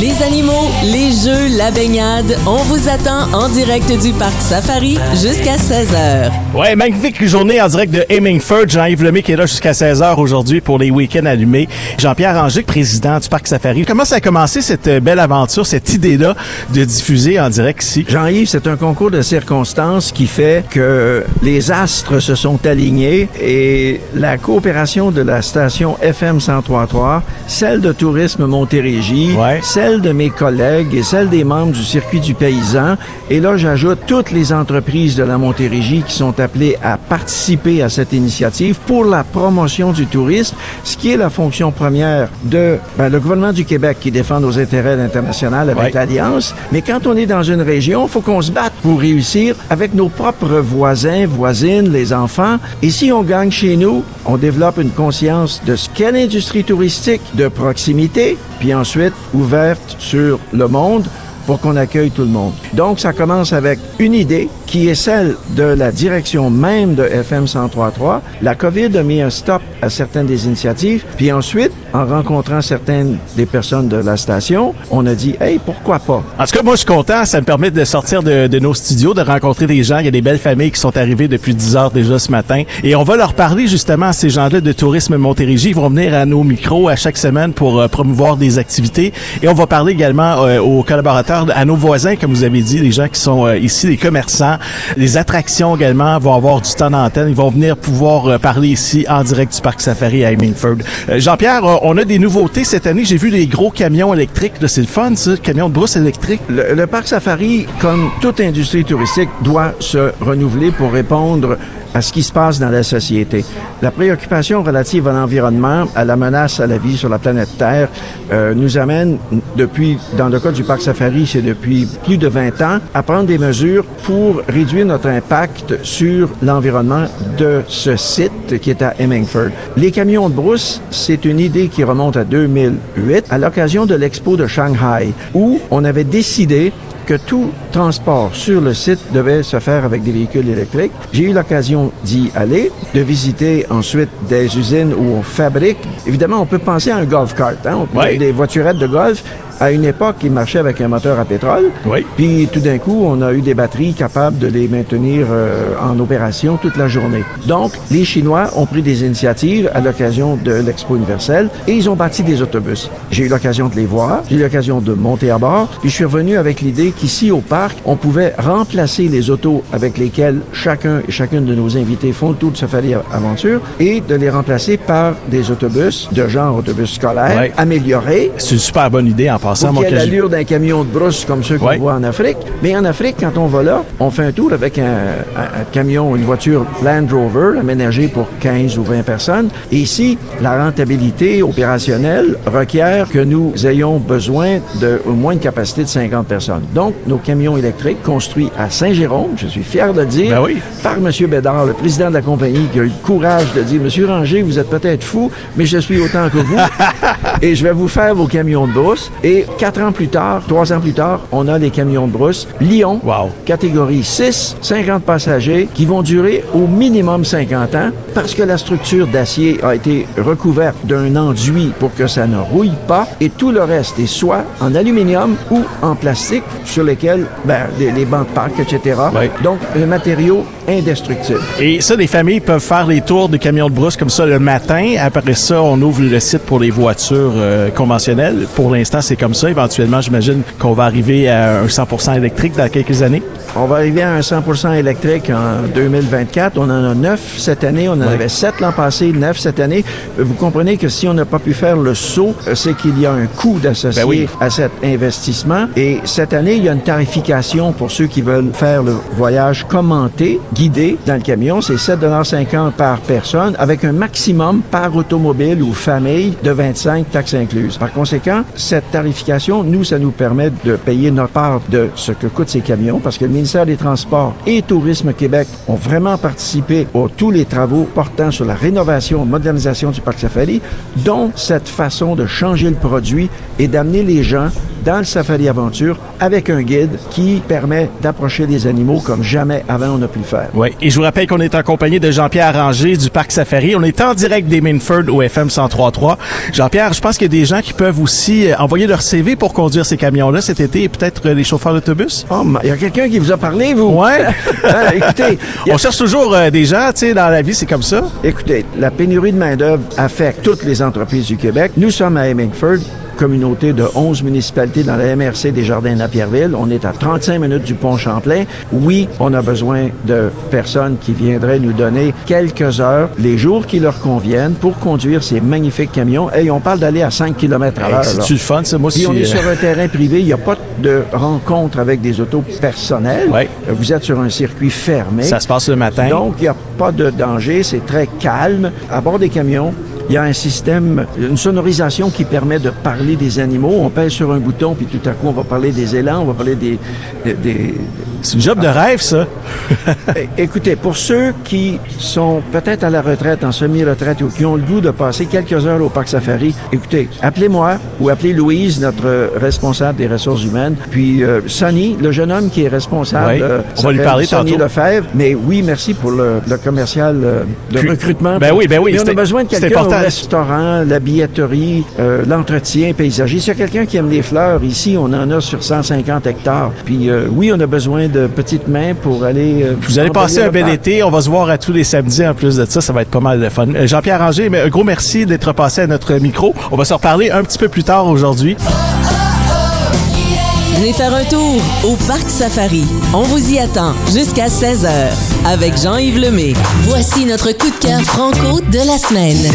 Les animaux, les jeux, la baignade, on vous attend en direct du Parc Safari jusqu'à 16h. Ouais, magnifique journée en direct de Hemingford. Jean-Yves Lemay qui est là jusqu'à 16h aujourd'hui pour les week-ends allumés. Jean-Pierre Angic, président du Parc Safari. Comment ça a commencé cette euh, belle aventure, cette idée-là de diffuser en direct ici? Jean-Yves, c'est un concours de circonstances qui fait que les astres se sont alignés et la coopération de la station FM 1033, celle de Tourisme Montérégie, Ouais. celle de mes collègues et celle des membres du circuit du paysan. Et là, j'ajoute toutes les entreprises de la Montérégie qui sont appelées à participer à cette initiative pour la promotion du tourisme, ce qui est la fonction première de ben, le gouvernement du Québec qui défend nos intérêts internationaux avec Ouais. l'Alliance. Mais quand on est dans une région, il faut qu'on se batte pour réussir avec nos propres voisins, voisines, les enfants. Et si on gagne chez nous, on développe une conscience de ce qu'est l'industrie touristique de proximité, puis ensuite sur le monde pour qu'on accueille tout le monde. Donc, ça commence avec une idée qui est celle de la direction même de FM 1033. La COVID a mis un stop à certaines des initiatives, puis ensuite, en rencontrant certaines des personnes de la station, on a dit, hey, pourquoi pas? En tout cas, moi, je suis content. Ça me permet de sortir de, de nos studios, de rencontrer des gens. Il y a des belles familles qui sont arrivées depuis 10 heures déjà ce matin. Et on va leur parler justement à ces gens-là de Tourisme Montérégie. Ils vont venir à nos micros à chaque semaine pour euh, promouvoir des activités. Et on va parler également euh, aux collaborateurs, à nos voisins, comme vous avez dit, les gens qui sont euh, ici, les commerçants. Les attractions également vont avoir du temps d'antenne. Ils vont venir pouvoir euh, parler ici en direct du Parc Safari à Hemingford. Euh, Jean-Pierre, euh, on a des nouveautés cette année. J'ai vu les gros camions électriques. C'est le fun, ça, camions de brousse électriques. Le, le parc safari, comme toute industrie touristique, doit se renouveler pour répondre à ce qui se passe dans la société. La préoccupation relative à l'environnement, à la menace à la vie sur la planète Terre, euh, nous amène depuis, dans le cas du parc safari, c'est depuis plus de 20 ans, à prendre des mesures pour réduire notre impact sur l'environnement de ce site qui est à Hemingford. Les camions de brousse, c'est une idée qui remonte à 2008 à l'occasion de l'expo de Shanghai où on avait décidé que tout transport sur le site devait se faire avec des véhicules électriques. J'ai eu l'occasion d'y aller, de visiter ensuite des usines où on fabrique. Évidemment, on peut penser à un golf cart, hein? On Ouais. des voiturettes de golf. À une époque, ils marchaient avec un moteur à pétrole. Oui. Puis tout d'un coup, on a eu des batteries capables de les maintenir euh, en opération toute la journée. Donc, les Chinois ont pris des initiatives à l'occasion de l'Expo universelle et ils ont bâti des autobus. J'ai eu l'occasion de les voir, j'ai eu l'occasion de monter à bord, puis je suis revenu avec l'idée qu'ici au parc, on pouvait remplacer les autos avec lesquelles chacun et chacune de nos invités font le tour de Safari Aventure et de les remplacer par des autobus de genre autobus scolaire Ouais. améliorés C'est une super bonne idée en passant. que j'ai- l'allure d'un camion de brousse comme ceux qu'on Ouais. voit en Afrique. Mais en Afrique, quand on va là, on fait un tour avec un, un- un camion, une voiture Land Rover aménagée pour 15 ou 20 personnes. Et ici, la rentabilité opérationnelle requiert que nous ayons besoin de au moins une capacité de 50 personnes. Donc, nos camions électriques construits à Saint-Jérôme, je suis fier de le dire, Ben oui. par M. Bédard, le président de la compagnie, qui a eu le courage de dire, Monsieur Ranger, vous êtes peut-être fou, mais je suis autant que vous. et je vais vous faire vos camions de brousse. Et quatre ans plus tard, trois ans plus tard, on a les camions de brousse Lyon, Wow. catégorie 6, 50 passagers, qui vont durer au minimum 50 ans, parce que la structure d'acier a été recouverte d'un enduit pour que ça ne rouille pas, et tout le reste est soit en aluminium ou en plastique, sur lesquels, ben, les, les bancs de parc, etc. Donc, un matériau indestructible. Et ça, les familles peuvent faire les tours de camions de brousse comme ça le matin. Après ça, on ouvre le site pour les voitures euh, conventionnelles. Pour l'instant, c'est comme ça. Éventuellement, j'imagine qu'on va arriver à un 100% électrique dans quelques années. On va arriver à un 100% électrique en 2024. On en a neuf cette année. On en avait sept l'an passé, neuf cette année. Vous comprenez que si on n'a pas pu faire le saut, euh, c'est qu'il y a un coût d'associé Ben oui. à cet investissement. Et cette année, il y a une tarification pour ceux qui veulent faire le voyage commenté, guidé dans le camion. C'est 7,50 par personne avec un maximum par automobile ou famille de 25 taxes incluses. Par conséquent, cette tarification, nous, ça nous permet de payer notre part de ce que coûtent ces camions parce que le ministère des Transports et Tourisme Québec ont vraiment participé à tous les travaux portant sur la rénovation, modernisation du parc Safari, dont cette façon de changer le produit et d'amener les gens dans le Safari Aventure avec un guide qui permet d'approcher les animaux comme jamais avant on a pu le faire. Oui, et je vous rappelle qu'on est en compagnie de Jean-Pierre Ranger du Parc Safari. On est en direct des Minford au FM 103.3. Jean-Pierre, je pense qu'il y a des gens qui peuvent aussi euh, envoyer leur CV pour conduire ces camions-là cet été et peut-être euh, les chauffeurs d'autobus. Oh, il y a quelqu'un qui vous a parlé, vous? Ouais. Ah, écoutez, a- On cherche toujours euh, des gens, tu sais, dans la vie, c'est comme ça. Écoutez, la pénurie de main-d'œuvre affecte toutes les entreprises du Québec. Nous sommes à Hemingford, communauté de 11 municipalités dans la MRC des Jardins la Pierreville. On est à 35 minutes du pont Champlain. Oui, on a besoin de personnes qui viendraient nous donner quelques heures, les jours qui leur conviennent, pour conduire ces magnifiques camions. Et on parle d'aller à 5 km à l'heure. le fun, ça? Moi, Puis on est euh, sur un terrain privé, il n'y a pas de rencontre avec des autos personnelles. Ouais. Euh, Vous êtes sur un circuit fermé. ça se passe le matin. Donc, il n'y a pas de danger, c'est très calme. À bord des camions, il y a un système, une sonorisation qui permet de parler des animaux. On pèse sur un bouton, puis tout à coup, on va parler des élans, on va parler des... des- des- C'est une job de rêve, ça. Écoutez, pour ceux qui sont peut-être à la retraite, en semi-retraite, ou qui ont le goût de passer quelques heures au Parc Safari, écoutez, appelez-moi ou appelez Louise, notre responsable des ressources humaines, puis euh, Sonny, le jeune homme qui est responsable. Oui, euh, on va lui parler Sonny tantôt. Lefebvre. Mais oui, merci pour le, le commercial euh, de Puis- recrutement. Ben oui, ben oui, on a besoin de quelqu'un important. Restaurant, la billetterie, euh, l'entretien paysager. S'il y a quelqu'un qui aime les fleurs, ici, on en a sur 150 hectares. Puis euh, oui, on a besoin de petites mains pour aller... euh, Vous allez passer un le bel parc. été. On va se voir à tous les samedis en plus de ça. Ça va être pas mal de fun. Euh, Jean-Pierre Ranger, mais un gros merci d'être passé à notre micro. On va se reparler un petit peu plus tard aujourd'hui. Venez faire un tour au Parc Safari. On vous y attend jusqu'à 16h avec Jean-Yves Lemay. Voici notre coup de cœur franco de la semaine.